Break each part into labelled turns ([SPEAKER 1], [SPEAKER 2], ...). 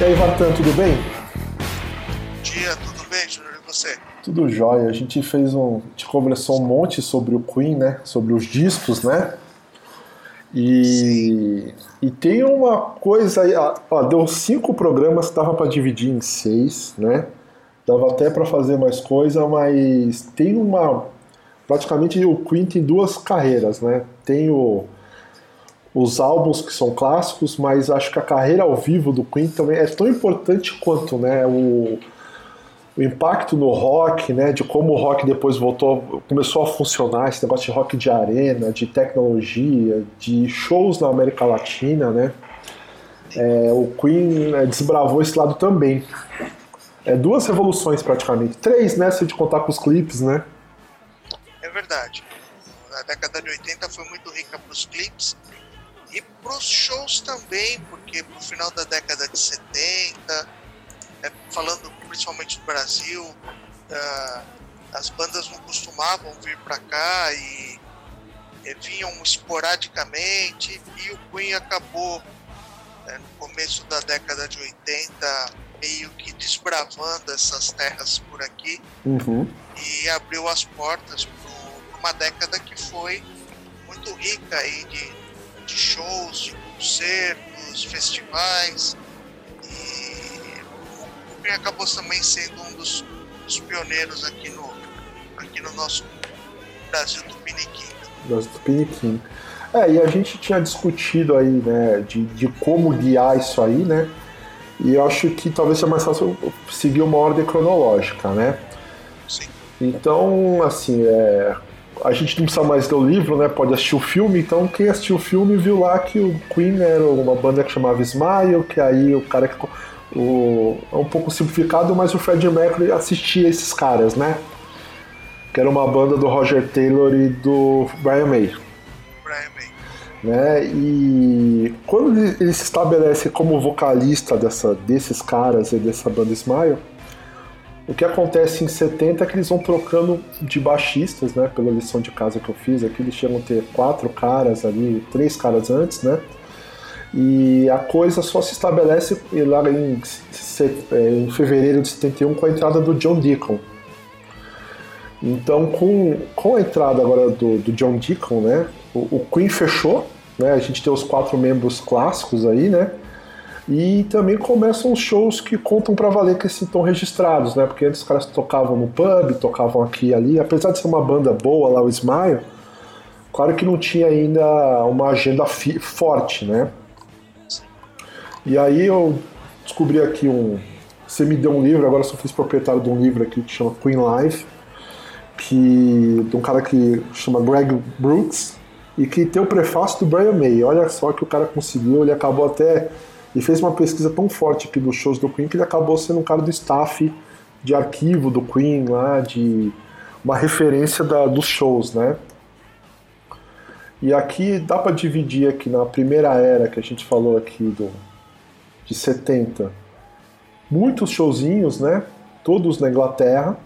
[SPEAKER 1] E aí, Vatan, tudo bem?
[SPEAKER 2] Bom dia, tudo bem, Júnior? E você?
[SPEAKER 1] Tudo jóia. A gente fez um. A gente conversou um monte sobre o Queen, né? Sobre os discos, né? E, e tem uma coisa aí, ó, deu cinco programas dava para dividir em seis, né? Dava até para fazer mais coisa, mas tem uma. Praticamente o Queen tem duas carreiras, né? Tem o os álbuns que são clássicos, mas acho que a carreira ao vivo do Queen também é tão importante quanto, né? O, o impacto no rock, né? De como o rock depois voltou, começou a funcionar, esse negócio de rock de arena, de tecnologia, de shows na América Latina, né? É, o Queen é, desbravou esse lado também. É duas revoluções praticamente. Três, né? Se de contar com os clipes, né?
[SPEAKER 2] É verdade. A década de 80 foi muito rica para os clipes e para os shows também, porque no final da década de 70, é, falando principalmente do Brasil, uh, as bandas não costumavam vir para cá e, e, vinham esporadicamente e o Queen acabou né, no começo da década de 80 meio que desbravando essas terras por aqui
[SPEAKER 1] uhum.
[SPEAKER 2] e abriu as portas para uma década que foi muito rica aí de de shows, de concertos, festivais. E o Queen acabou também sendo um dos, dos, pioneiros aqui no, aqui no nosso Brasil do Piniquim.
[SPEAKER 1] Brasil do Piniquim. É, e a gente tinha discutido aí, né, de, de como guiar isso aí, né? E eu acho que talvez seja mais fácil seguir uma ordem cronológica, né?
[SPEAKER 2] Sim.
[SPEAKER 1] Então, assim, é, a gente não precisa mais ler o livro, né? Pode assistir o filme. Então, quem assistiu o filme viu lá que o Queen era uma banda que chamava Smile, que aí o cara que. O, é um pouco simplificado, mas o Fred Mercury assistia esses caras, né? Que era uma banda do Roger Taylor e do Brian May.
[SPEAKER 2] Brian May.
[SPEAKER 1] Né? E quando ele se estabelece como vocalista dessa, desses caras e dessa banda Smile, o que acontece em 70 é que eles vão trocando de baixistas, né? Pela lição de casa que eu fiz aqui, eles chegam a ter quatro caras ali, três caras antes, né? E a coisa só se estabelece lá em, é, em fevereiro de 71 com a entrada do John Deacon. Então, com, com a entrada agora do, do John Deacon, né? O, o Queen fechou, né? A gente tem os quatro membros clássicos aí, né? E também começam os shows que contam para valer que estão registrados, né? Porque antes os caras tocavam no pub, tocavam aqui e ali. Apesar de ser uma banda boa lá, o Smile, claro que não tinha ainda uma agenda forte, né? E aí eu descobri aqui um. Você me deu um livro, agora sou fiz proprietário de um livro aqui que chama Queen Life, que, de um cara que chama Greg Brooks, e que tem o prefácio do Brian May. Olha só que o cara conseguiu, ele acabou até e fez uma pesquisa tão forte aqui dos shows do Queen que ele acabou sendo um cara do staff de arquivo do Queen lá, de uma referência da, dos shows, né? E aqui dá para dividir aqui na primeira era que a gente falou aqui do de 70, muitos showzinhos, né? Todos na Inglaterra.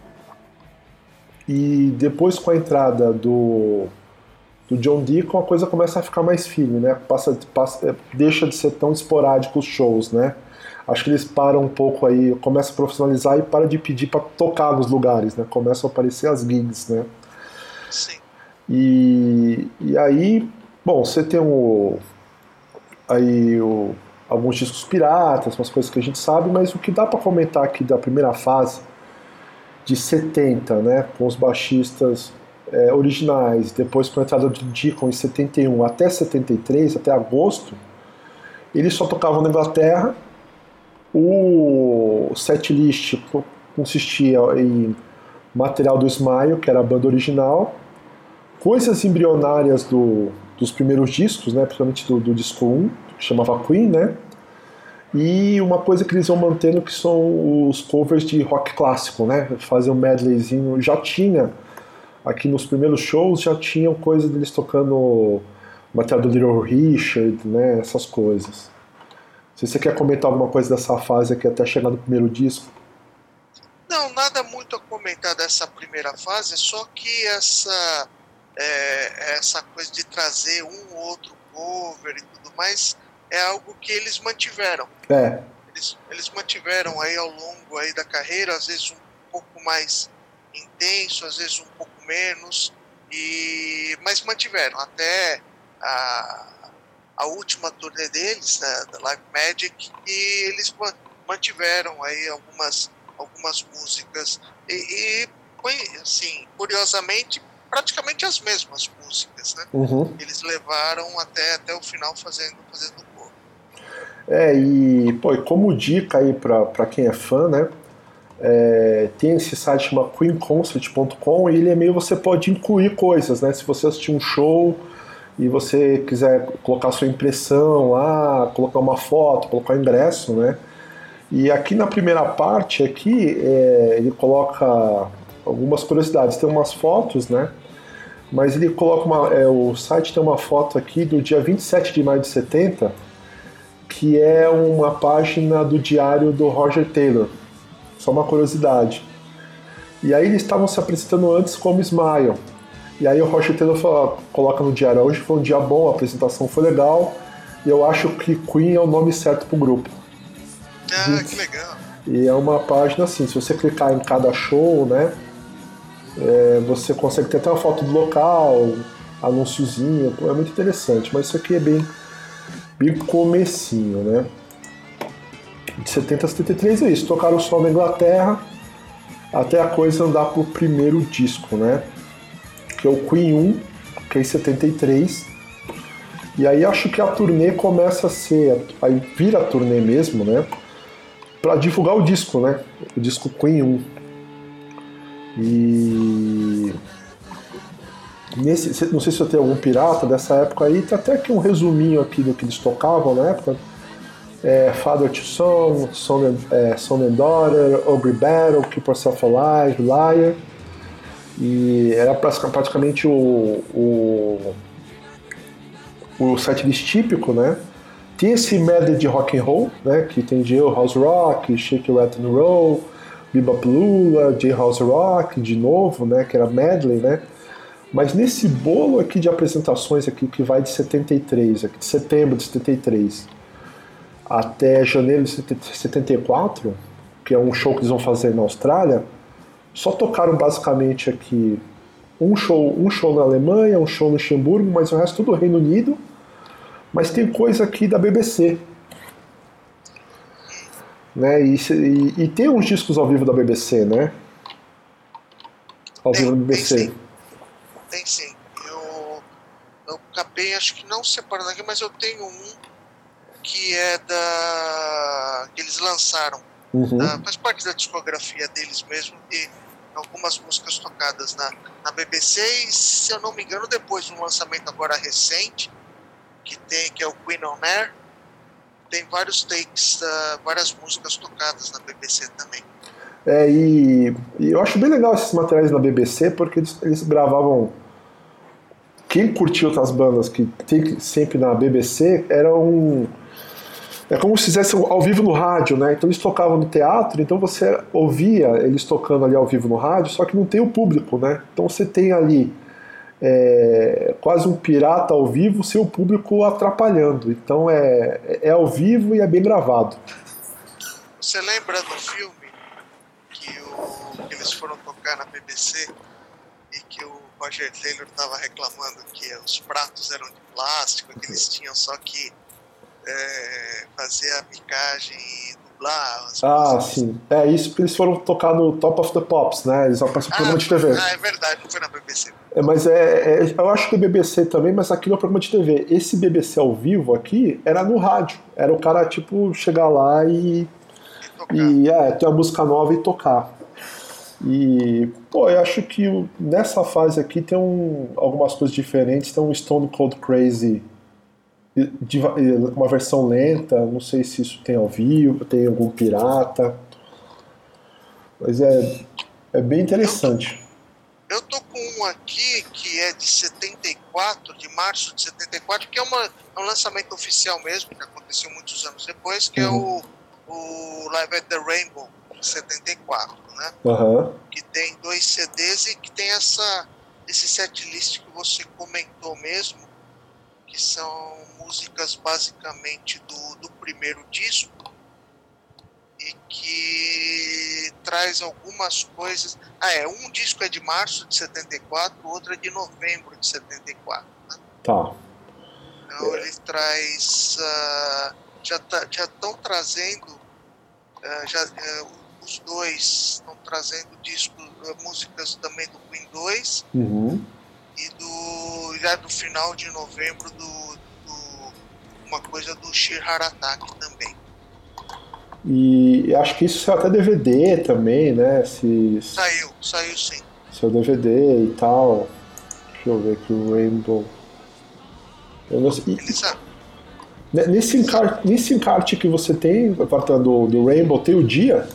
[SPEAKER 1] E depois com a entrada do do John Deacon, a coisa começa a ficar mais firme, né? Passa, passa, é, deixa de ser tão esporádico os shows, né? Acho que eles param um pouco aí, começam a profissionalizar e para de pedir para tocar nos lugares, né? Começam a aparecer as gigs, né?
[SPEAKER 2] Sim.
[SPEAKER 1] E, e aí, bom, você tem o, aí o, alguns discos piratas, umas coisas que a gente sabe, mas o que dá para comentar aqui da primeira fase de 70, né, com os baixistas é, originais, depois com a entrada do Deacon em 71 até 73, até agosto, eles só tocavam na Inglaterra. O setlist consistia em material do Smile, que era a banda original, coisas embrionárias do, dos primeiros discos, né, principalmente do, do disco 1, que chamava Queen, né, e uma coisa que eles vão mantendo que são os covers de rock clássico, né, fazer um medleyzinho, já tinha aqui nos primeiros shows já tinham coisa deles tocando material do Little Richard, né, essas coisas. Se você quer comentar alguma coisa dessa fase aqui até chegar no primeiro disco.
[SPEAKER 2] Não, nada muito a comentar dessa primeira fase, só que essa é, essa coisa de trazer um ou outro cover e tudo mais é algo que eles mantiveram.
[SPEAKER 1] É.
[SPEAKER 2] Eles, eles mantiveram aí ao longo aí da carreira, às vezes um pouco mais intenso, às vezes um pouco menos, e mas mantiveram até a, a última turnê deles, né, da Live Magic, e eles mantiveram aí algumas, algumas músicas e, e assim, curiosamente, praticamente as mesmas músicas, né? Uhum. Eles levaram até, até o final fazendo, fazendo cor.
[SPEAKER 1] É, e, pô, como dica aí para quem é fã, né? É, tem esse site chamado queenconcert.com e ele é meio você pode incluir coisas, né? Se você assistir um show e você quiser colocar sua impressão lá, colocar uma foto, colocar ingresso, né? E aqui na primeira parte aqui é, ele coloca algumas curiosidades, tem umas fotos, né? Mas ele coloca uma, é, o site tem uma foto aqui do dia 27 de maio de 70, que é uma página do diário do Roger Taylor. Só uma curiosidade. E aí eles estavam se apresentando antes como Smile. E aí o Roger Taylor fala, coloca no diário, hoje foi um dia bom, a apresentação foi legal, e eu acho que Queen é o nome certo pro grupo.
[SPEAKER 2] Ah, que legal.
[SPEAKER 1] E é uma página assim, se você clicar em cada show, né, é, você consegue ter até uma foto do local, anúnciozinho, é muito interessante, mas isso aqui é bem, bem comecinho, né. De 70 a 73 é isso, tocaram o na Inglaterra até a coisa andar pro primeiro disco, né que é o Queen 1, que é em 73. E aí acho que a turnê começa a ser, aí vira a turnê mesmo, né? Para divulgar o disco, né? O disco Queen 1. E nesse, não sei se eu tenho algum pirata dessa época aí, tem até aqui um resuminho aqui do que eles tocavam na época. É, Father to Son, Son and, é, Son and Daughter, Ogre Battle, Keep Yourself Alive, Liar. E era praticamente o, o, o setlist típico, né? Tem esse medley de rock and roll, né? Que tem House Rock, Shake Rat and Roll, Bebop Lula, House Rock, de novo, né? Que era medley, né? Mas nesse bolo aqui de apresentações aqui que vai de 73, aqui de setembro de 73 até janeiro de 74, que é um show que eles vão fazer na Austrália, só tocaram basicamente aqui um show, um show na Alemanha, um show no Luxemburgo, mas o resto tudo Reino Unido. Mas tem coisa aqui da BBC. Né? E, e, e tem uns discos ao vivo da BBC, né?
[SPEAKER 2] Ao tem, vivo da BBC. Tem sim. Tem sim. Eu, eu acabei, acho que não separando aqui, mas eu tenho um que é da. que eles lançaram. Uhum. Da, faz parte da discografia deles mesmo. E algumas músicas tocadas na, na BBC e, se eu não me engano, depois de um lançamento agora recente, que tem que é o Queen on Air, tem vários takes, uh, várias músicas tocadas na BBC também.
[SPEAKER 1] É, e, e, eu acho bem legal esses materiais na BBC, porque eles, eles gravavam. Quem curtiu outras bandas que tem sempre na BBC era um é como se fizesse ao vivo no rádio, né? Então eles tocavam no teatro, então você ouvia eles tocando ali ao vivo no rádio, só que não tem o público, né? Então você tem ali é, quase um pirata ao vivo, seu público atrapalhando. Então é, é ao vivo e é bem gravado.
[SPEAKER 2] Você lembra do filme que, o, que eles foram tocar na BBC e que o Roger Taylor estava reclamando que os pratos eram de plástico, que eles tinham só que é, fazer a picagem e dublar.
[SPEAKER 1] ah, sim. É isso porque eles foram tocar no Top of the Pops, né? Eles aparecem no ah, programa de TV.
[SPEAKER 2] Ah, é verdade, não foi na BBC.
[SPEAKER 1] É, mas é, é, eu acho que é BBC também, mas aqui no programa de TV. Esse BBC ao vivo aqui era no rádio. Era o cara, tipo, chegar lá e. E, e é, ter uma música nova e tocar. E, pô, eu acho que nessa fase aqui tem um, algumas coisas diferentes. Tem um Stone Cold Crazy uma versão lenta, não sei se isso tem ao vivo, tem algum pirata. Mas é, é bem interessante.
[SPEAKER 2] Eu tô, com um aqui que é de 74, de março de 74, que é, uma, é um lançamento oficial mesmo, que aconteceu muitos anos depois, que é uhum. é o, o Live at the Rainbow, de 74, né?
[SPEAKER 1] Uhum.
[SPEAKER 2] Que tem dois CDs e que tem essa, esse setlist que você comentou mesmo, que são músicas basicamente do, do primeiro disco e que traz algumas coisas. Ah, é, um disco é de março de 74, o outro é de novembro de 74. Né?
[SPEAKER 1] Tá.
[SPEAKER 2] Então ele traz. Uh, já tá, já estão trazendo. Uh, já, uh, os dois estão trazendo discos, músicas também do Queen 2
[SPEAKER 1] uhum.
[SPEAKER 2] E do já do final de novembro do, do uma coisa do Sheer Attack também.
[SPEAKER 1] E acho que isso saiu até DVD também, né? Se,
[SPEAKER 2] saiu, saiu sim.
[SPEAKER 1] Seu DVD e tal. Deixa eu ver aqui o Rainbow. Eu não sei. Nesse encarte, nesse encarte que você tem, do, do Rainbow, tem o dia?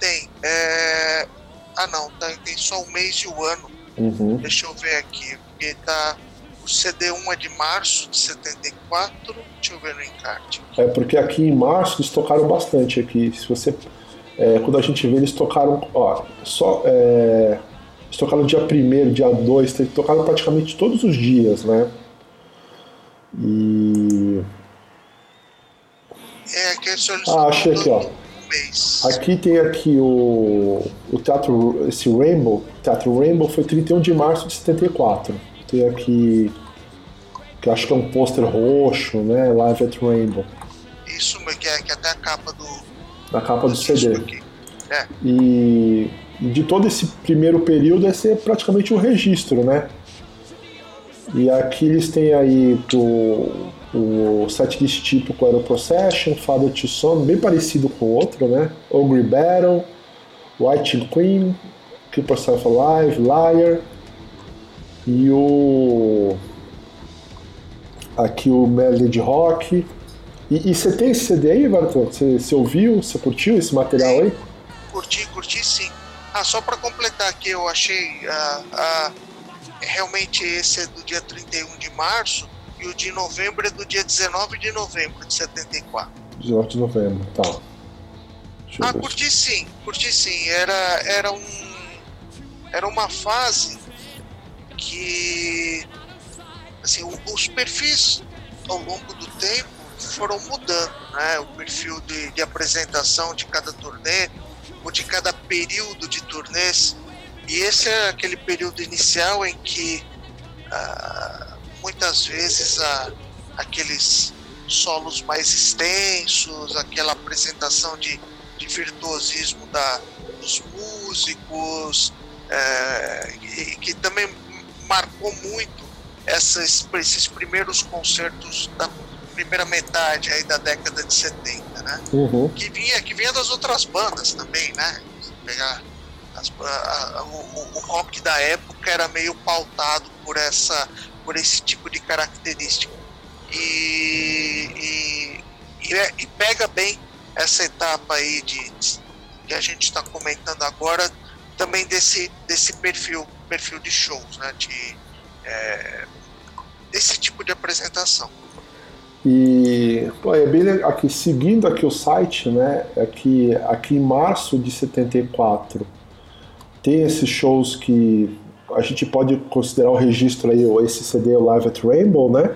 [SPEAKER 2] Tem. É... Ah não, tem, tem só o mês e o ano.
[SPEAKER 1] Uhum.
[SPEAKER 2] Deixa eu ver aqui. Porque tá. O CD1 é de março de 74. Deixa eu ver no encarte.
[SPEAKER 1] É porque aqui em março eles tocaram bastante aqui. Se você. É, quando a gente vê, eles tocaram. Ó, só. É, eles tocaram dia 1 dia 2, eles tocaram praticamente todos os dias, né? E.
[SPEAKER 2] É, que
[SPEAKER 1] ah, achei aqui, ó. Aqui tem aqui o, o teatro, esse Rainbow, Teatro Rainbow foi 31 de março de 74. Tem aqui, que acho que é um pôster roxo, né, Live at Rainbow.
[SPEAKER 2] Isso, que é, que é até a capa do...
[SPEAKER 1] A capa do, do CD. É. E, e de todo esse primeiro período, esse é praticamente um registro, né? E aqui eles têm aí pro, o setlist típico era o Procession, Father to Son, bem parecido com o outro, né? Ogre Battle, White Queen, Keep Yourself Alive, Liar e o aqui o Melody Rock. E, e, você tem esse CD aí, Bartô? Você, você ouviu? Você curtiu esse material aí?
[SPEAKER 2] Curti, curti sim. Ah, só para completar aqui, eu achei uh, uh, realmente esse é do dia 31 de março e o de novembro é do dia 19 de novembro de 74.
[SPEAKER 1] 19 de novembro, tá.
[SPEAKER 2] ah, curti sim, curti sim. Era, era um. Era uma fase que. Assim, os perfis ao longo do tempo foram mudando, né? O perfil de, de apresentação de cada turnê, ou de cada período de turnês. E esse é aquele período inicial em que. Uh, muitas vezes a, aqueles solos mais extensos, aquela apresentação de, de virtuosismo da, dos músicos, é, e, que também marcou muito essas, esses primeiros concertos da primeira metade aí da década de 70, né?
[SPEAKER 1] Uhum.
[SPEAKER 2] Que vinha que vinha das outras bandas também, né? Pegar as, a, a, o, o rock da época era meio pautado por essa por esse tipo de característica. E, e, e, é, e pega bem essa etapa aí de, que a gente está comentando agora, também desse, desse perfil, perfil de shows, né? De, é, desse tipo de apresentação.
[SPEAKER 1] E pô, é bem aqui seguindo aqui o site, né? Aqui, aqui em março de 74 tem esses shows que a gente pode considerar o registro aí, esse CD Live at Rainbow, né?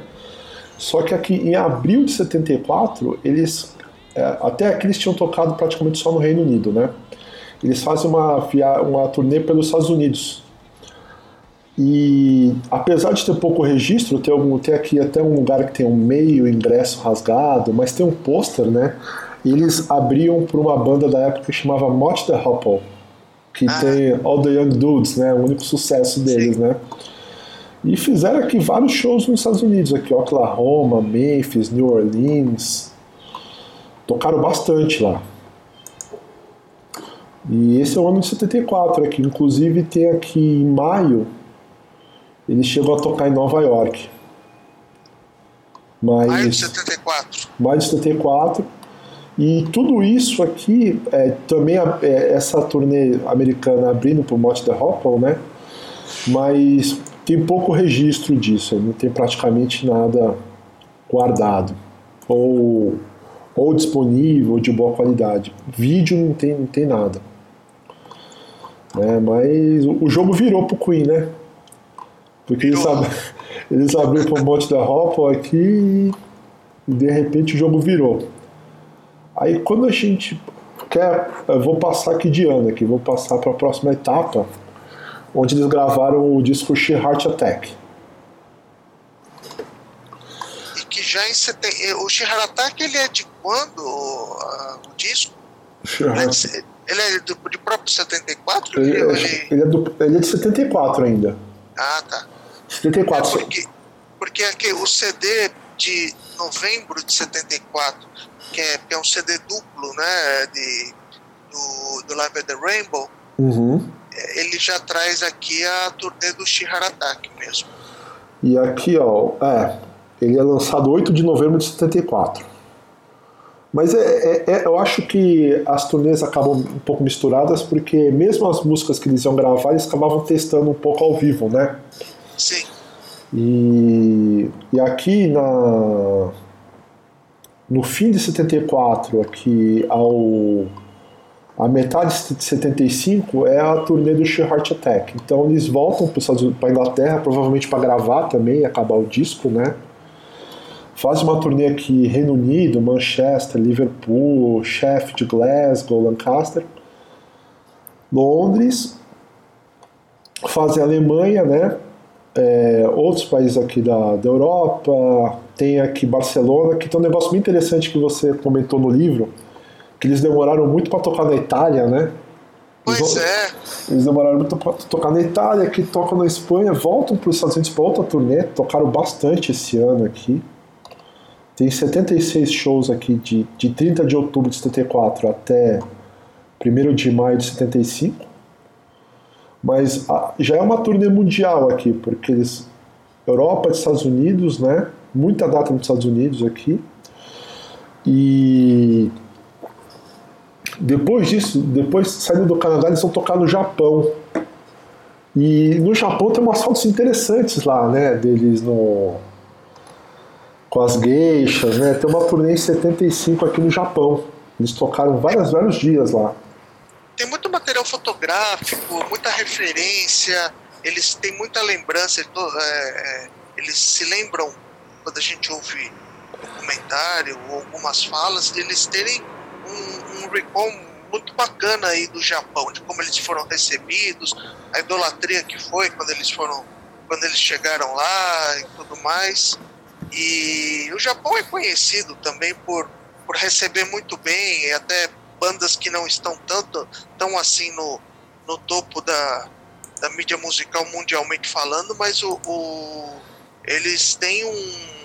[SPEAKER 1] Só que aqui em abril de 74, eles é, até aqui eles tinham tocado praticamente só no Reino Unido, né? Eles fazem uma, uma turnê pelos Estados Unidos. E apesar de ter pouco registro, tem, algum, tem aqui até um lugar que tem um meio ingresso rasgado, mas tem um pôster, né? Eles abriam para uma banda da época que chamava Mott the Hopple que ah. tem All the Young Dudes, né? O único sucesso deles, Sim. né? E fizeram aqui vários shows nos Estados Unidos, aqui Oklahoma, Memphis, New Orleans. Tocaram bastante lá. E esse é o ano de 74, aqui. Inclusive tem aqui em maio, ele chegou a tocar em Nova York.
[SPEAKER 2] Mas, maio de 74.
[SPEAKER 1] Maio de 74. E tudo isso aqui, é, também é, essa turnê americana abrindo para o Monte the Hopple, né? Mas tem pouco registro disso, não tem praticamente nada guardado ou, ou disponível de boa qualidade. Vídeo não tem, não tem nada. É, mas o, jogo virou pro Queen, né? Porque eles, ab eles abriram para o Monte da Hopple aqui e de repente o jogo virou. Aí quando a gente quer, eu vou passar aqui de ano aqui, vou passar para a próxima etapa, onde eles gravaram o disco Sheer Heart Attack.
[SPEAKER 2] E que já em seten... o Sheer Heart Attack ele é de quando uh, o disco? Ele é, ele é do, de próprio 74?
[SPEAKER 1] Ele, ele... Ele, é do, ele é de 74 ainda.
[SPEAKER 2] Ah, tá.
[SPEAKER 1] 74.
[SPEAKER 2] É porque, porque aqui, o CD de novembro de 74, que é, que é um CD duplo, né, de, do, do Live at the Rainbow,
[SPEAKER 1] uhum.
[SPEAKER 2] Ele já traz aqui a turnê do Shiharatak mesmo.
[SPEAKER 1] E aqui, ó, é, ele é lançado 8 de novembro de 74. Mas é, é, é, eu acho que as turnês acabam um pouco misturadas, porque mesmo as músicas que eles iam gravar, eles acabavam testando um pouco ao vivo, né?
[SPEAKER 2] Sim.
[SPEAKER 1] E, e aqui na, no fim de 74, aqui ao a metade de 75 é a turnê do Sheer Heart Attack. Então eles voltam para a Inglaterra, provavelmente para gravar também, acabar o disco, né? Faz uma turnê aqui Reino Unido, Manchester, Liverpool, Sheffield, Glasgow, Lancaster, Londres, fazem Alemanha, né? É, outros países aqui da, da Europa, tem aqui Barcelona, que tem um negócio muito interessante que você comentou no livro, que eles demoraram muito para tocar na Itália, né?
[SPEAKER 2] Pois é.
[SPEAKER 1] Eles demoraram muito para tocar na Itália, que tocam na Espanha, voltam para os Estados Unidos para outra turnê, tocaram bastante esse ano aqui. Tem 76 shows aqui de, de 30 de outubro de 74 até 1 de maio de 75. Mas a, já é uma turnê mundial aqui, porque eles. Europa, Estados Unidos, né? Muita data nos Estados Unidos aqui. E depois disso, depois saindo do Canadá, eles vão tocar no Japão. E no Japão tem umas fotos interessantes lá, né? Deles no. Com as geixas, né? Tem uma turnê em 75 aqui no Japão. Eles tocaram vários, vários dias lá
[SPEAKER 2] muito material fotográfico, muita referência, eles têm muita lembrança, é, é, eles se lembram quando a gente ouve documentário ou algumas falas, eles terem um, um recall muito bacana aí do Japão, de como eles foram recebidos, a idolatria que foi quando eles foram, quando eles chegaram lá e tudo mais. E o Japão é conhecido também por, por receber muito bem, até bandas que não estão tanto tão assim no, no topo da, da mídia musical mundialmente falando, mas o, o eles têm um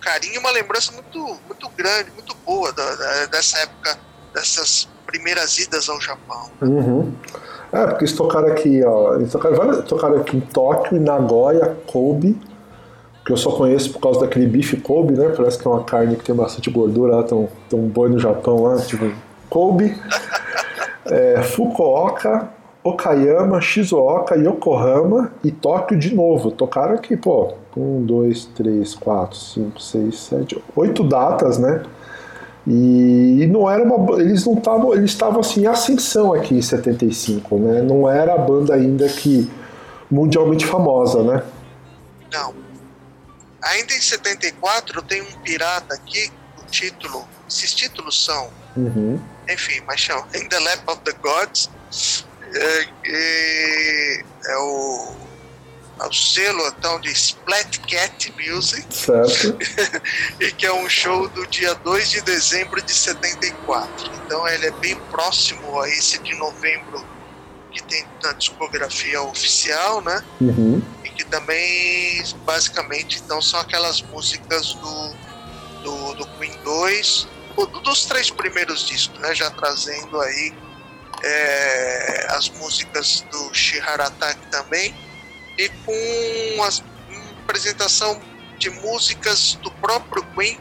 [SPEAKER 2] carinho, uma lembrança muito, muito grande, muito boa da, da, dessa época, dessas primeiras idas ao Japão.
[SPEAKER 1] Uhum. É, porque eles tocaram aqui, ó, eles tocaram, tocaram aqui em Tóquio, em Nagoya, Kobe, que eu só conheço por causa daquele bife Kobe, né? Parece que é uma carne que tem bastante gordura lá, tem um, boi no Japão lá, tipo Kobe, é, Fukuoka, Okayama, Shizuoka, Yokohama e Tóquio de novo. Tocaram aqui, pô, um, dois, três, quatro, cinco, seis, sete, oito datas, né? E não era uma. Eles não estavam. Eles estavam assim em ascensão aqui em 75, né? Não era a banda ainda que mundialmente famosa, né?
[SPEAKER 2] Não. Ainda em 74 tem um pirata aqui, o título, esses títulos são,
[SPEAKER 1] uhum.
[SPEAKER 2] enfim, mas chama In the Lap of the Gods, é, é, é o, é o selo então de Splat Cat Music,
[SPEAKER 1] certo.
[SPEAKER 2] e que é um show do dia 2 de dezembro de 74. Então ele é bem próximo a esse de novembro que tem na discografia oficial, né?
[SPEAKER 1] Uhum
[SPEAKER 2] que também basicamente então são aquelas músicas do, do, do Queen 2, dos três primeiros discos, né? Já trazendo aí é, as músicas do Shiharatak também e com a apresentação de músicas do próprio Queen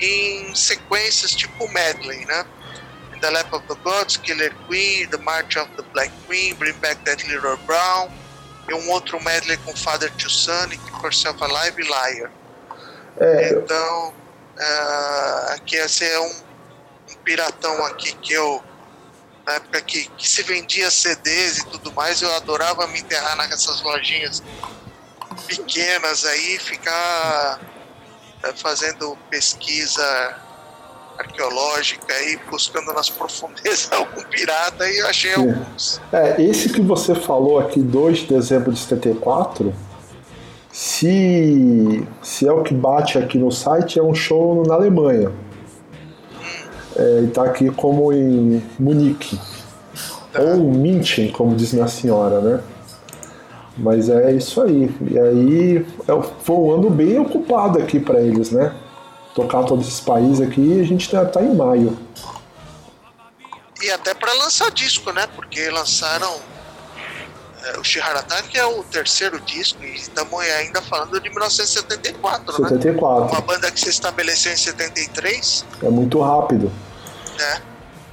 [SPEAKER 2] em sequências tipo medley, né? In the Lap of the Gods, Killer Queen, The March of the Black Queen, Bring Back That Little Brown, e um outro medley com Father to Son Keep Yourself Alive e Liar. É. Então, uh, aqui esse é um, um, piratão aqui que eu, na época que, que se vendia CDs e tudo mais, eu adorava me enterrar nessas lojinhas pequenas aí, ficar uh, fazendo pesquisa arqueológica aí buscando nas profundezas algum pirata e eu achei Sim. alguns.
[SPEAKER 1] É, esse que você falou aqui, 2 de dezembro de 74, se, se é o que bate aqui no site, é um show na Alemanha. É, e tá aqui como em Munique. Tá. Ou München, como diz minha senhora, né? Mas é isso aí. E aí é, foi um ano bem ocupado aqui para eles, né? Tocar todos esses países aqui a gente tá, tá em maio.
[SPEAKER 2] E até para lançar disco, né? Porque lançaram é, o Shiharataki é o terceiro disco e estamos ainda falando de 1974,
[SPEAKER 1] 74.
[SPEAKER 2] né? Uma banda que se estabeleceu em 73.
[SPEAKER 1] É muito rápido.
[SPEAKER 2] É.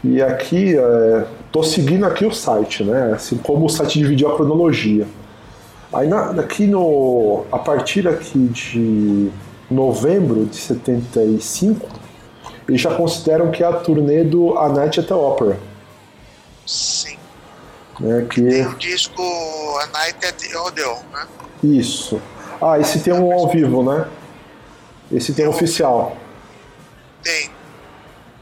[SPEAKER 1] E aqui, é, tô seguindo aqui o site, né? Assim como o site dividiu a cronologia. Aí na, aqui no. A partir aqui de novembro de 75, eles já consideram que é a turnê do A Night at the Opera.
[SPEAKER 2] Sim.
[SPEAKER 1] Né, que...
[SPEAKER 2] Tem o disco A Night at the Odeon, né?
[SPEAKER 1] Isso. Ah, esse tem um ao vivo, né? Esse tem, tem um oficial.
[SPEAKER 2] Tem.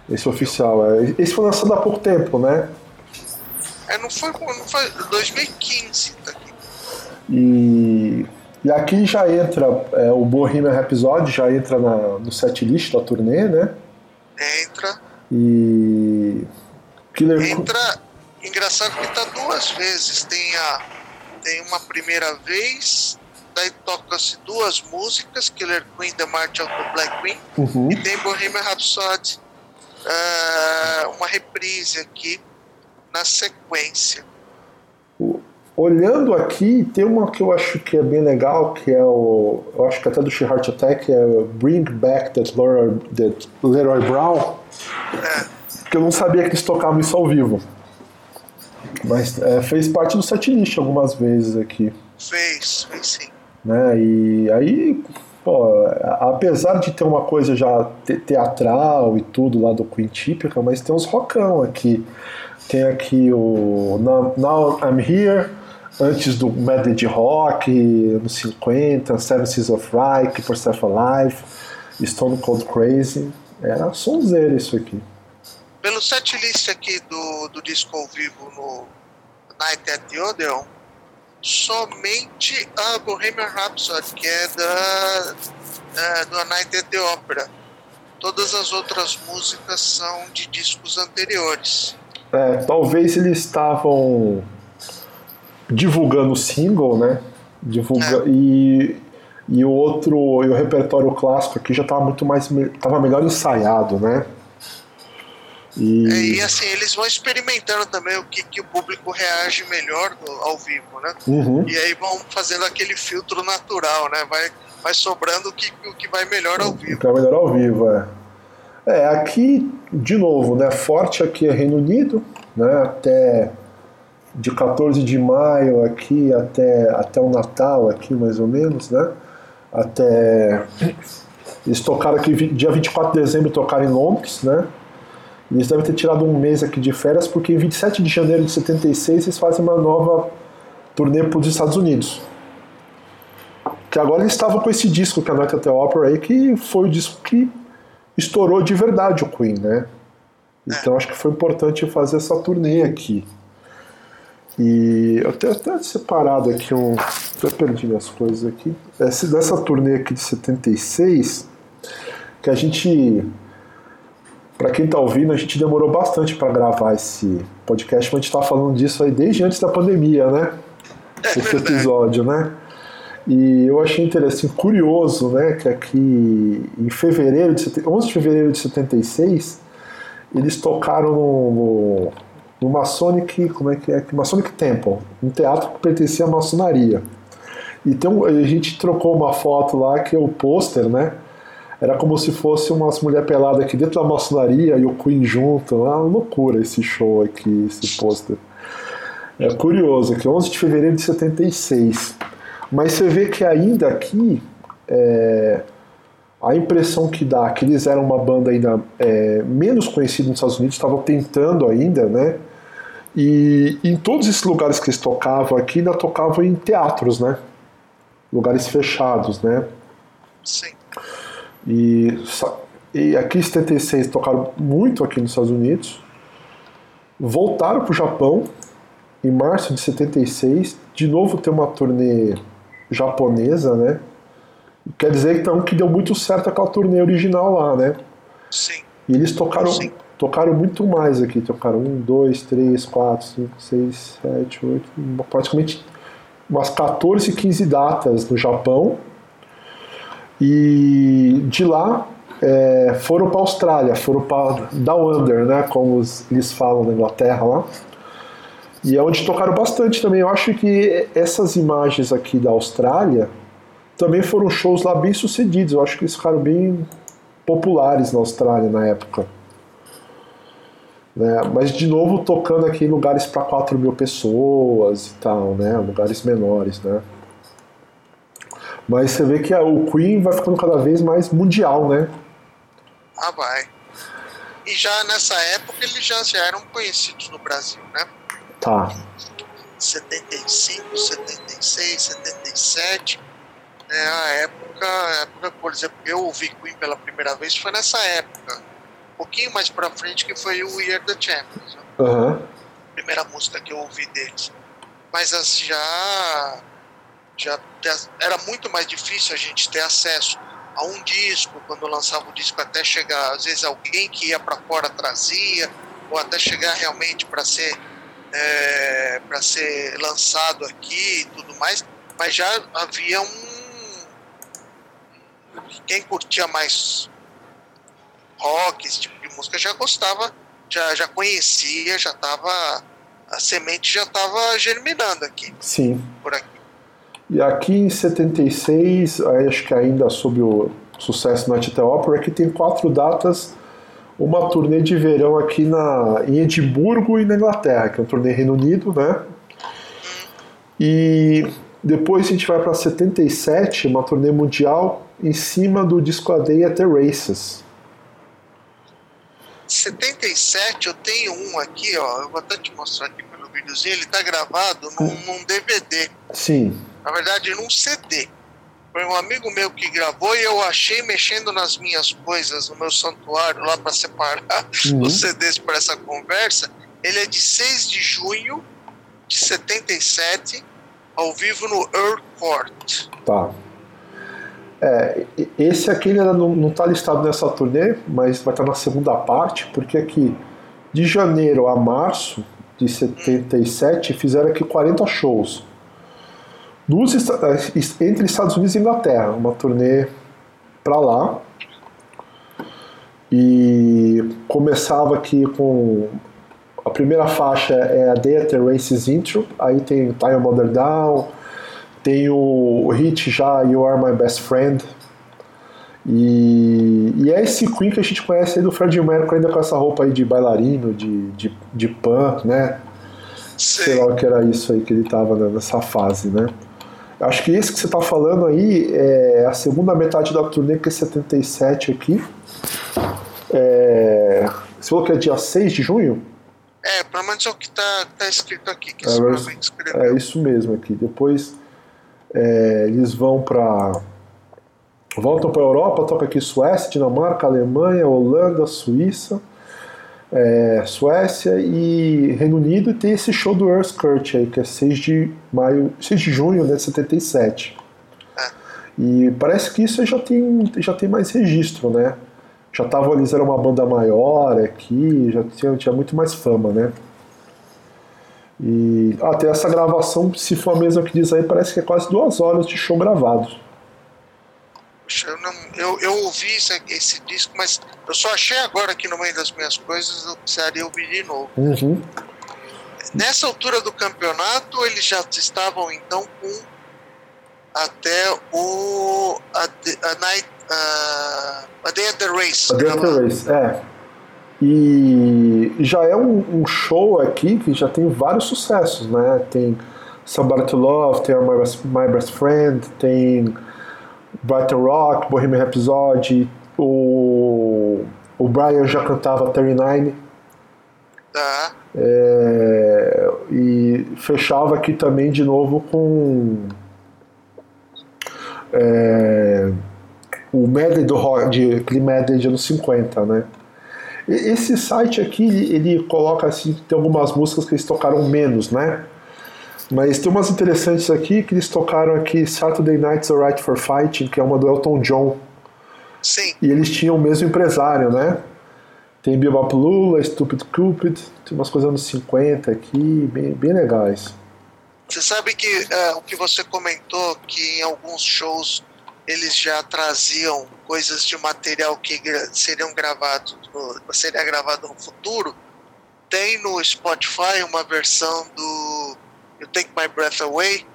[SPEAKER 1] Esse oficial, é. Esse foi lançado há pouco tempo, né?
[SPEAKER 2] É, não foi, não foi 2015, tá aqui.
[SPEAKER 1] E, e aqui já entra é, o Bohemian Rhapsody, já entra na, no setlist da turnê, né?
[SPEAKER 2] Entra.
[SPEAKER 1] E.
[SPEAKER 2] Killer entra. Engraçado que tá duas vezes. Tem, a, tem uma primeira vez, daí toca-se duas músicas, Killer Queen, The March of the Black Queen,
[SPEAKER 1] uhum.
[SPEAKER 2] e tem Bohemian Rhapsody, uh, uma reprise aqui na sequência.
[SPEAKER 1] Olhando aqui, tem uma que eu acho que é bem legal, que é o. Eu acho que até do She Heart Attack, é Bring Back That Leroy, that Leroy Brown. É. Que eu não sabia que eles tocavam isso ao vivo. Mas é, fez parte do setlist algumas vezes aqui.
[SPEAKER 2] Fez, fez sim.
[SPEAKER 1] Né? E aí, pô, apesar de ter uma coisa já teatral e tudo lá do Queen típica, mas tem uns rockão aqui. Tem aqui o Now, Now I'm Here antes do Medley de Rock, anos 50, Seven Seas of Rye, Keep Yourself Alive, Stone Cold Crazy. Era sonzeira isso aqui.
[SPEAKER 2] Pelo setlist aqui do, do disco ao vivo no Night at the Odeon, somente a Bohemian Rhapsody, que é da, é, do Night at the Opera. Todas as outras músicas são de discos anteriores.
[SPEAKER 1] É, talvez eles estavam divulgando o single, né? Divulga é. e, e o outro, e o repertório clássico aqui já estava muito mais, estava melhor ensaiado, né?
[SPEAKER 2] E... É, e assim, eles vão experimentando também o que, que o público reage melhor no, ao vivo, né?
[SPEAKER 1] Uhum.
[SPEAKER 2] E aí vão fazendo aquele filtro natural, né? Vai, vai sobrando o que, o que vai melhor ao vivo. O
[SPEAKER 1] que vai melhor ao vivo, é. É, aqui, de novo, né? Forte aqui é Reino Unido, né? Até de 14 de maio aqui até, até o Natal aqui mais ou menos, né? Até eles tocaram aqui dia 24 de dezembro tocaram em Londres, né? Eles devem ter tirado um mês aqui de férias porque em 27 de janeiro de 76 eles fazem uma nova turnê para os Estados Unidos. Que agora eles estavam com esse disco que é a Night at the Opera aí, que foi o disco que estourou de verdade o Queen, né? Então acho que foi importante fazer essa turnê aqui. E eu tenho até separado aqui um. Até perdi minhas coisas aqui. Esse, dessa turnê aqui de 76, que a gente. Para quem tá ouvindo, a gente demorou bastante para gravar esse podcast, mas a gente tá falando disso aí desde antes da pandemia, né?
[SPEAKER 2] É
[SPEAKER 1] esse episódio, né? E eu achei interessante, curioso, né, que aqui em fevereiro de 11 de fevereiro de 76, eles tocaram no, no no Masonic, como é que é? Masonic Temple, um teatro que pertencia à maçonaria. Então a gente trocou uma foto lá que é o pôster, né? Era como se fosse umas mulher pelada aqui dentro da maçonaria e o Queen junto. Uma loucura esse show aqui, esse pôster. É curioso, que 11 de fevereiro de 76. Mas você vê que ainda aqui é, a impressão que dá que eles eram uma banda ainda é, menos conhecida nos Estados Unidos, estavam tentando ainda, né? E em todos esses lugares que eles tocavam aqui, ainda tocavam em teatros, né? Lugares fechados, né?
[SPEAKER 2] Sim.
[SPEAKER 1] E e aqui em 76 tocaram muito aqui nos Estados Unidos. Voltaram para o Japão em março de 76. De novo tem uma turnê japonesa, né? Quer dizer então que deu muito certo aquela turnê original lá, né?
[SPEAKER 2] Sim.
[SPEAKER 1] E eles tocaram,
[SPEAKER 2] Sim.
[SPEAKER 1] Tocaram muito mais aqui. Tocaram um, dois, três, quatro, cinco, seis, sete, oito, praticamente umas 14, 15 datas no Japão. E de lá é, foram para a Austrália, foram para Down Under, né, como eles falam na Inglaterra lá. E é onde tocaram bastante também. Eu acho que essas imagens aqui da Austrália também foram shows lá bem sucedidos. Eu acho que eles ficaram bem populares na Austrália na época. Né? Mas de novo tocando aqui em lugares para 4 mil pessoas e tal, né? Lugares menores, né? Mas você vê que o Queen vai ficando cada vez mais mundial, né?
[SPEAKER 2] Ah, vai. E já nessa época eles já, já eram conhecidos no Brasil, né?
[SPEAKER 1] Tá.
[SPEAKER 2] 75, 76, 77. É a época, a época, por exemplo, eu ouvi Queen pela primeira vez foi nessa época. Pouquinho mais pra frente que foi o We Are The Champions.
[SPEAKER 1] Aham.
[SPEAKER 2] Primeira música que eu ouvi deles. Mas as já, já era muito mais difícil a gente ter acesso a um disco, quando lançava o disco até chegar, às vezes alguém que ia para fora trazia, ou até chegar realmente para ser é, para ser lançado aqui e tudo mais, mas já havia um quem curtia mais rock, esse tipo de música já gostava, já já conhecia, já estava a semente já estava germinando aqui
[SPEAKER 1] Sim.
[SPEAKER 2] por aqui.
[SPEAKER 1] E aqui em 76, aí acho que ainda sob o sucesso na Tita Opera, aqui tem quatro datas, uma turnê de verão aqui na, em Edimburgo e na Inglaterra, que é um turnê Reino Unido, né? E depois a gente vai para 77, uma turnê mundial em cima do disco A Day at the Races.
[SPEAKER 2] 77 eu tenho um aqui, ó, eu vou até te mostrar aqui pelo videozinho, ele tá gravado num, num DVD,
[SPEAKER 1] Sim,
[SPEAKER 2] na verdade num CD. Foi um amigo meu que gravou e eu achei mexendo nas minhas coisas, no meu santuário lá para separar
[SPEAKER 1] Uhum.
[SPEAKER 2] os CDs para essa conversa. Ele é de 6 de junho de 77, ao vivo no Earl Court.
[SPEAKER 1] Tá. É, esse aqui ainda não, não tá listado nessa turnê, mas vai estar na segunda parte, porque aqui de janeiro a março de 77 fizeram aqui 40 shows. Nos, eh, entre Estados Unidos e Inglaterra, uma turnê pra lá. E começava aqui com a primeira faixa é a the Races Intro, aí tem Time Mother Down, tem o hit já You Are My Best Friend. E, e é esse Queen que a gente conhece aí do Freddie Mercury ainda com essa roupa aí de bailarino, de, de, de punk, né? Sei lá o que era isso aí que ele tava nessa fase, né? Acho que esse que você tá falando aí é a segunda metade da turnê, que é 77 aqui. É, você falou que é dia 6 de junho?
[SPEAKER 2] É, pelo menos é o que tá, tá escrito aqui, que
[SPEAKER 1] É. É isso mesmo aqui. Depois é, eles vão para voltam para Europa, toca aqui Suécia, Dinamarca, Alemanha, Holanda, Suíça, é, Suécia e Reino Unido e tem esse show do Earth Kurt aí que é 6 de maio, 6 de junho né, de 77. E parece que isso já tem já tem mais registro, né? Já tava eles eram uma banda maior aqui, já tinha, tinha muito mais fama, né? E tem essa gravação, se for a mesma que diz aí, parece que é quase duas horas de show gravado.
[SPEAKER 2] Eu, não, eu, eu ouvi esse, esse disco, mas eu só achei agora aqui no meio das minhas coisas, eu precisaria ouvir de novo.
[SPEAKER 1] Uhum.
[SPEAKER 2] Nessa altura do campeonato, eles já estavam então com até o a, The- a Night a, a Day at the Race.
[SPEAKER 1] A Delta
[SPEAKER 2] gravado.
[SPEAKER 1] Race, é. E já é um, um show aqui que já tem vários sucessos, né? Tem Somebody to Love, tem My Best, My Best Friend, tem Brighton Rock, Bohemian Rhapsody, o, o Brian já cantava 39,
[SPEAKER 2] Tá.
[SPEAKER 1] é, e fechava aqui também de novo com é, o medley do rock, de, aquele medley de anos 50, né? Esse site aqui, ele coloca assim, tem algumas músicas que eles tocaram menos, né? Mas tem umas interessantes aqui que eles tocaram aqui Saturday Night's Alright for Fighting, que é uma do Elton John.
[SPEAKER 2] Sim.
[SPEAKER 1] E eles tinham o mesmo empresário, né? Tem Bebop Lula, Stupid Cupid, tem umas coisas anos 50 aqui, bem, bem legais.
[SPEAKER 2] Você sabe que uh, o que você comentou, que em alguns shows eles já traziam coisas de material que seriam gravados, seria gravado no futuro. Tem no Spotify uma versão do You Take My Breath Away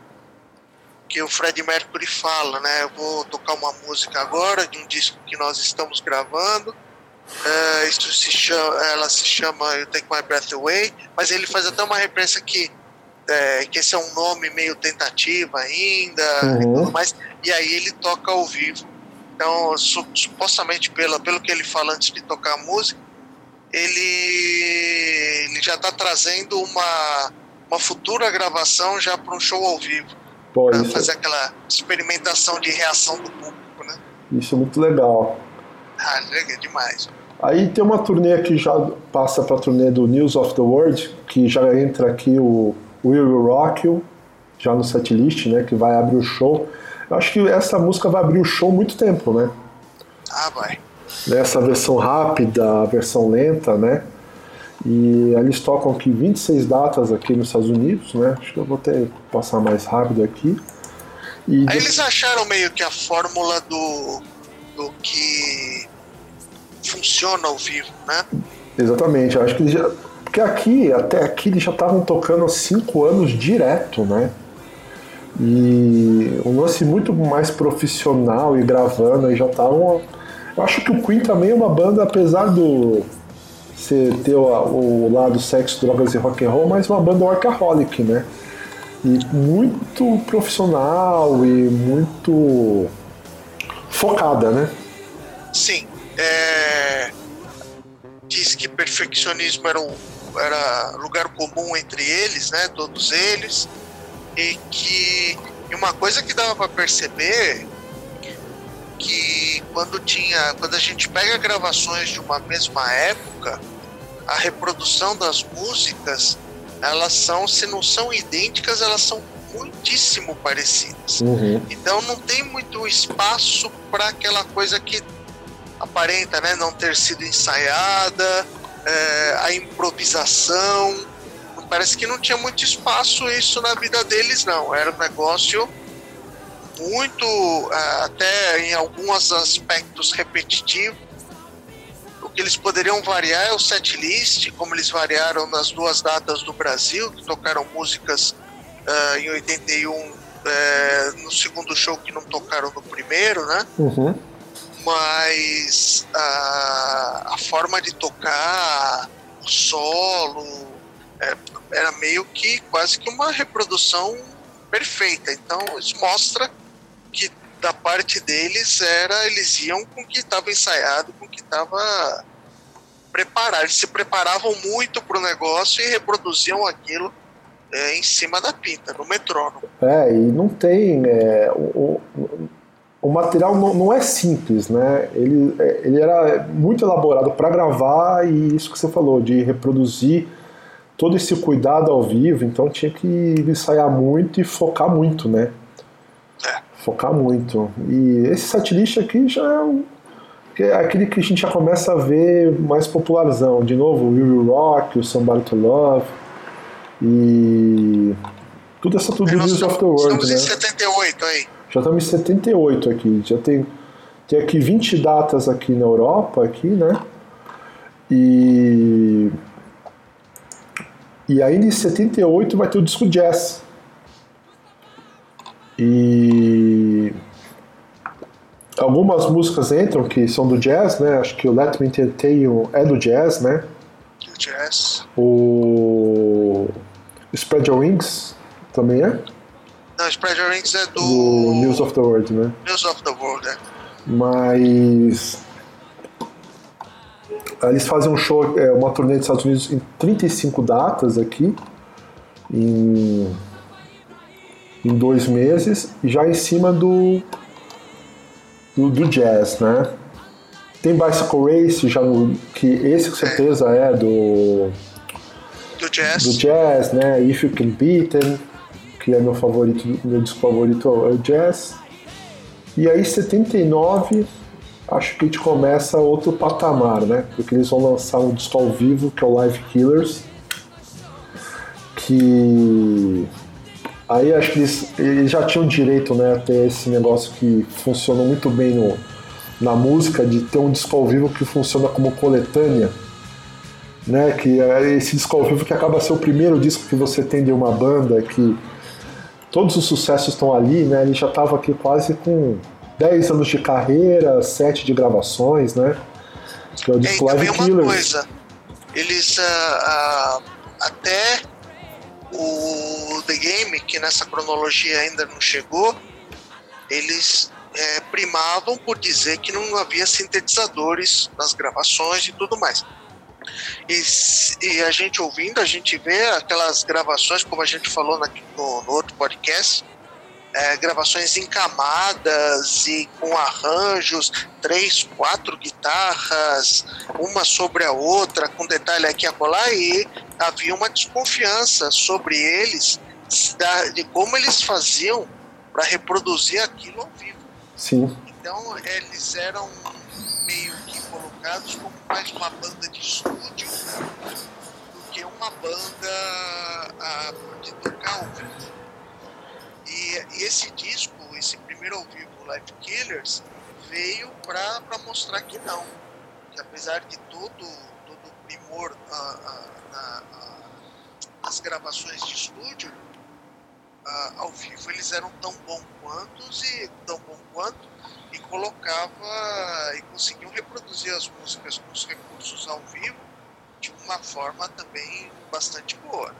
[SPEAKER 2] que o Fred Mercury fala, né? Eu vou tocar uma música agora de um disco que nós estamos gravando. Uh, isso se chama, ela se chama You Take My Breath Away, mas ele faz até uma referência que é, que esse é um nome meio tentativa ainda uhum. e tudo mais. E aí ele toca ao vivo. Então, supostamente, pela, pelo que ele fala antes de tocar a música, ele, ele já está trazendo uma, uma futura gravação já para um show ao vivo. Para fazer aquela experimentação de reação do público, né?
[SPEAKER 1] Isso é muito legal.
[SPEAKER 2] Ah, legal demais.
[SPEAKER 1] Aí tem uma turnê que já passa para a turnê do News of the World, que já entra aqui o Will Will Rock You, já no setlist, né, que vai abrir o show. Eu acho que essa música vai abrir o show muito tempo, né?
[SPEAKER 2] Ah, vai.
[SPEAKER 1] Nessa versão rápida, a versão lenta, né? E eles tocam aqui 26 datas aqui nos Estados Unidos, né? Acho que eu vou até passar mais rápido aqui.
[SPEAKER 2] E Aí eles acharam meio que a fórmula do, do que funciona ao vivo, né?
[SPEAKER 1] Exatamente, eu acho que já, porque aqui, até aqui, eles já estavam tocando há cinco anos direto, né? E um lance muito mais profissional e gravando, aí já estavam. Eu acho que o Queen também é uma banda, apesar do você ter o, o, lado sexo, drogas e rock and roll, mas uma banda workaholic, né? E muito profissional e muito focada, né?
[SPEAKER 2] Sim. É... Diz que perfeccionismo era um era lugar comum entre eles, né, todos eles, e que e uma coisa que dava para perceber que quando tinha, quando a gente pega gravações de uma mesma época, a reprodução das músicas, elas são, se não são idênticas, elas são muitíssimo parecidas. Uhum. Então não tem muito espaço para aquela coisa que aparenta, né, não ter sido ensaiada, é, a improvisação. Parece que não tinha muito espaço isso na vida deles, não. Era um negócio muito, é, até em alguns aspectos repetitivo. O que eles poderiam variar é o set list, como eles variaram nas duas datas do Brasil, que tocaram músicas uh, em 81 uh, é, no segundo show que não tocaram no primeiro, né? Uhum mas a, a forma de tocar, o solo, é, era meio que quase que uma reprodução perfeita. Então isso mostra que da parte deles era eles iam com o que estava ensaiado, com o que estava preparado. Eles se preparavam muito para o negócio e reproduziam aquilo é, em cima da pinta, no metrônomo.
[SPEAKER 1] É, e não tem. É, o, o material não, não, é simples, né? Ele, é, ele era muito elaborado para gravar e isso que você falou, de reproduzir todo esse cuidado ao vivo, então tinha que ensaiar muito e focar muito, né? É. Focar muito. E esse setlist aqui já é, um, é aquele que a gente já começa a ver mais popularzão. De novo, o Will Rock, o Somebody to Love e tudo essa tudo News of the World,
[SPEAKER 2] estamos
[SPEAKER 1] né?
[SPEAKER 2] em 78 aí.
[SPEAKER 1] Já estamos em 78 aqui. Já tem, tem aqui 20 datas aqui na Europa, aqui, né? E. E ainda em 78 vai ter o disco jazz. E algumas músicas entram que são do jazz, né? Acho que o Let Me Entertain é do jazz, né?
[SPEAKER 2] Jazz.
[SPEAKER 1] O Spread Your Wings também é?
[SPEAKER 2] Não, Spread Your Wings é do...
[SPEAKER 1] do News of the World, né?
[SPEAKER 2] News of the World, é.
[SPEAKER 1] Mas eles fazem um show, é, uma turnê dos Estados Unidos em 35 datas aqui, em, em dois meses, já em cima do do, do jazz, né? Tem Bicycle Race, já, que esse com certeza é do.
[SPEAKER 2] Do jazz.
[SPEAKER 1] Do jazz, né? If You Can Beat que é meu favorito, meu disco favorito é o jazz. E aí, 79, acho que a gente começa outro patamar, né? Porque eles vão lançar um disco ao vivo, que é o Live Killers, que aí acho que eles, eles já tinham direito, né, a ter esse negócio que funcionou muito bem no, na música, de ter um disco ao vivo que funciona como coletânea, né, que é esse disco ao vivo que acaba ser o primeiro disco que você tem de uma banda, que todos os sucessos estão ali, né, ele já estava aqui quase com 10 anos de carreira, 7 de gravações, né,
[SPEAKER 2] que é o disco Live Killers. Coisa, eles uh, uh, até o The Game, que nessa cronologia ainda não chegou, eles é, primavam por dizer que não havia sintetizadores nas gravações e tudo mais. E, e, a gente ouvindo, a gente vê aquelas gravações, como a gente falou na, no, no, outro podcast, é, gravações em camadas e com arranjos, três, quatro guitarras, uma sobre a outra, com detalhe aqui e acolá, e havia uma desconfiança sobre eles de como eles faziam para reproduzir aquilo ao vivo.
[SPEAKER 1] Sim.
[SPEAKER 2] Então eles eram meio que colocados como mais uma banda de estúdio do que uma banda a, de tocar ao vivo. E, e, esse disco, esse primeiro ao vivo, Live Killers, veio para mostrar que não. Que apesar de todo, todo o primor a, a, a, as gravações de estúdio, ao vivo eles eram tão bom quantos e tão bom quanto e colocava e conseguiam reproduzir as músicas com os recursos ao vivo de uma forma também bastante boa.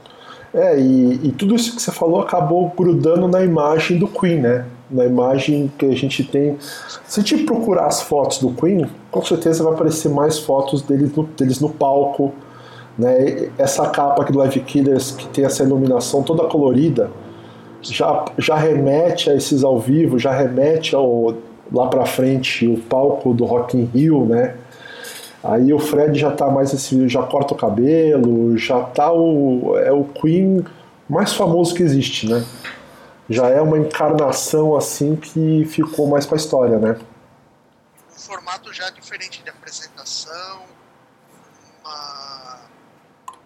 [SPEAKER 1] É, e, e, tudo isso que você falou acabou grudando na imagem do Queen, né? Na imagem que a gente tem. Se a gente procurar as fotos do Queen, com certeza vai aparecer mais fotos deles no, deles no palco. Né? Essa capa aqui do Live Killers, que tem essa iluminação toda colorida, já, já remete a esses ao vivo, já remete ao lá para frente o palco do Rock in Rio, né? Aí o Fred já tá mais assim, já corta o cabelo, já tá o é o Queen mais famoso que existe, né? Já é uma encarnação assim que ficou mais para história, né?
[SPEAKER 2] Um formato já diferente de apresentação, uma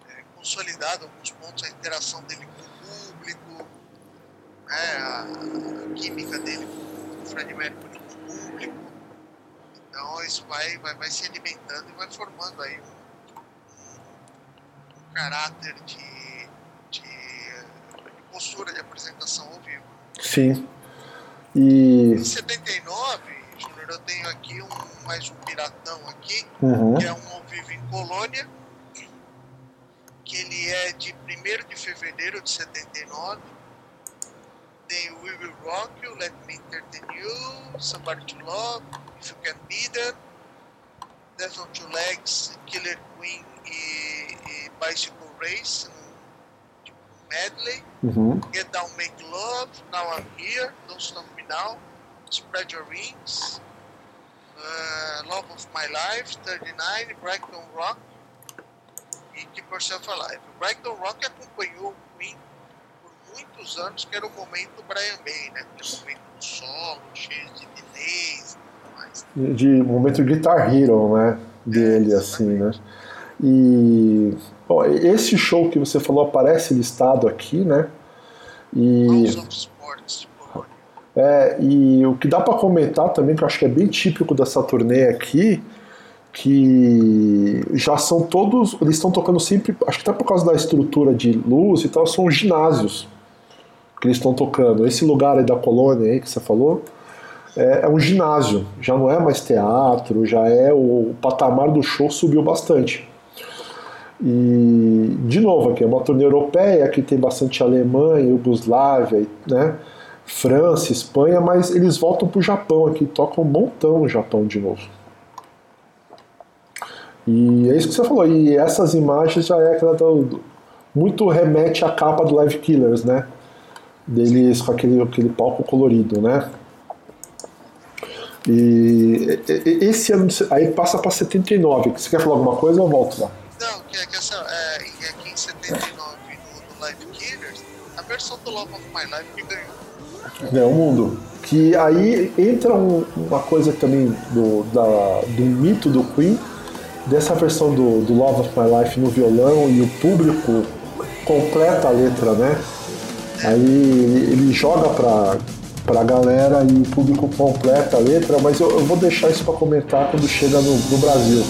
[SPEAKER 2] é, consolidado alguns pontos a interação dele com o público, né? a, a química dele com o Fred Mercury então isso vai, vai, vai se alimentando e vai formando aí um, caráter de, de, de, postura de apresentação ao vivo.
[SPEAKER 1] Sim. E...
[SPEAKER 2] Em 79, Júnior, eu tenho aqui um, mais um piratão aqui,
[SPEAKER 1] uhum.
[SPEAKER 2] que é um ao vivo em Colônia, que ele é de 1 de fevereiro de 79 tem We Will Rock You, Let Me Entertain You, Somebody to Love, If You Can Be There, Death on Two Legs, Killer Queen e, e Bicycle Race, um, tipo medley,
[SPEAKER 1] uhum.
[SPEAKER 2] Get Down Make Love, Now I'm Here, Don't Stop Me Now, Spread Your Wings, uh, Love of My Life, 39, Brighton Rock. E Keep Yourself Alive. Brighton Rock acompanhou o Queen muitos anos, que era o momento Brian May, né? Aquele momento do solo, cheio de delays e tudo mais.
[SPEAKER 1] De momento Guitar Hero, né? Dele, é, assim, né? E bom, esse show que você falou aparece listado aqui, né?
[SPEAKER 2] E, Sports,
[SPEAKER 1] é, e o que dá para comentar também, que eu acho que é bem típico dessa turnê aqui, que já são todos, eles estão tocando sempre, acho que até por causa da estrutura de luz e tal, são ginásios que eles estão tocando. Esse lugar aí da colônia aí que você falou é, é, um ginásio, já não é mais teatro, já é o, o patamar do show subiu bastante. E, de novo, aqui é uma turnê europeia, que tem bastante Alemanha, Yugoslávia, né? França, Espanha, mas eles voltam para o Japão aqui, tocam um montão no Japão de novo. E é isso que você falou, e essas imagens já é aquela do, muito remete à capa do Live Killers, né? Deles com aquele, aquele palco colorido, né? E, e esse ano, aí passa para 79. Você quer falar alguma coisa ou eu volto lá?
[SPEAKER 2] Não, que, que essa, é, aqui em 79 no, no Live Killers, a versão do Love of My Life que ganhou.
[SPEAKER 1] Ganhou o mundo. Que aí entra um, uma coisa também do, da, do mito do Queen, dessa versão do, do Love of My Life no violão e o público completa a letra, né? Aí ele joga pra, pra galera e o público completa a letra, mas eu, eu vou deixar isso para comentar quando chega no, no Brasil.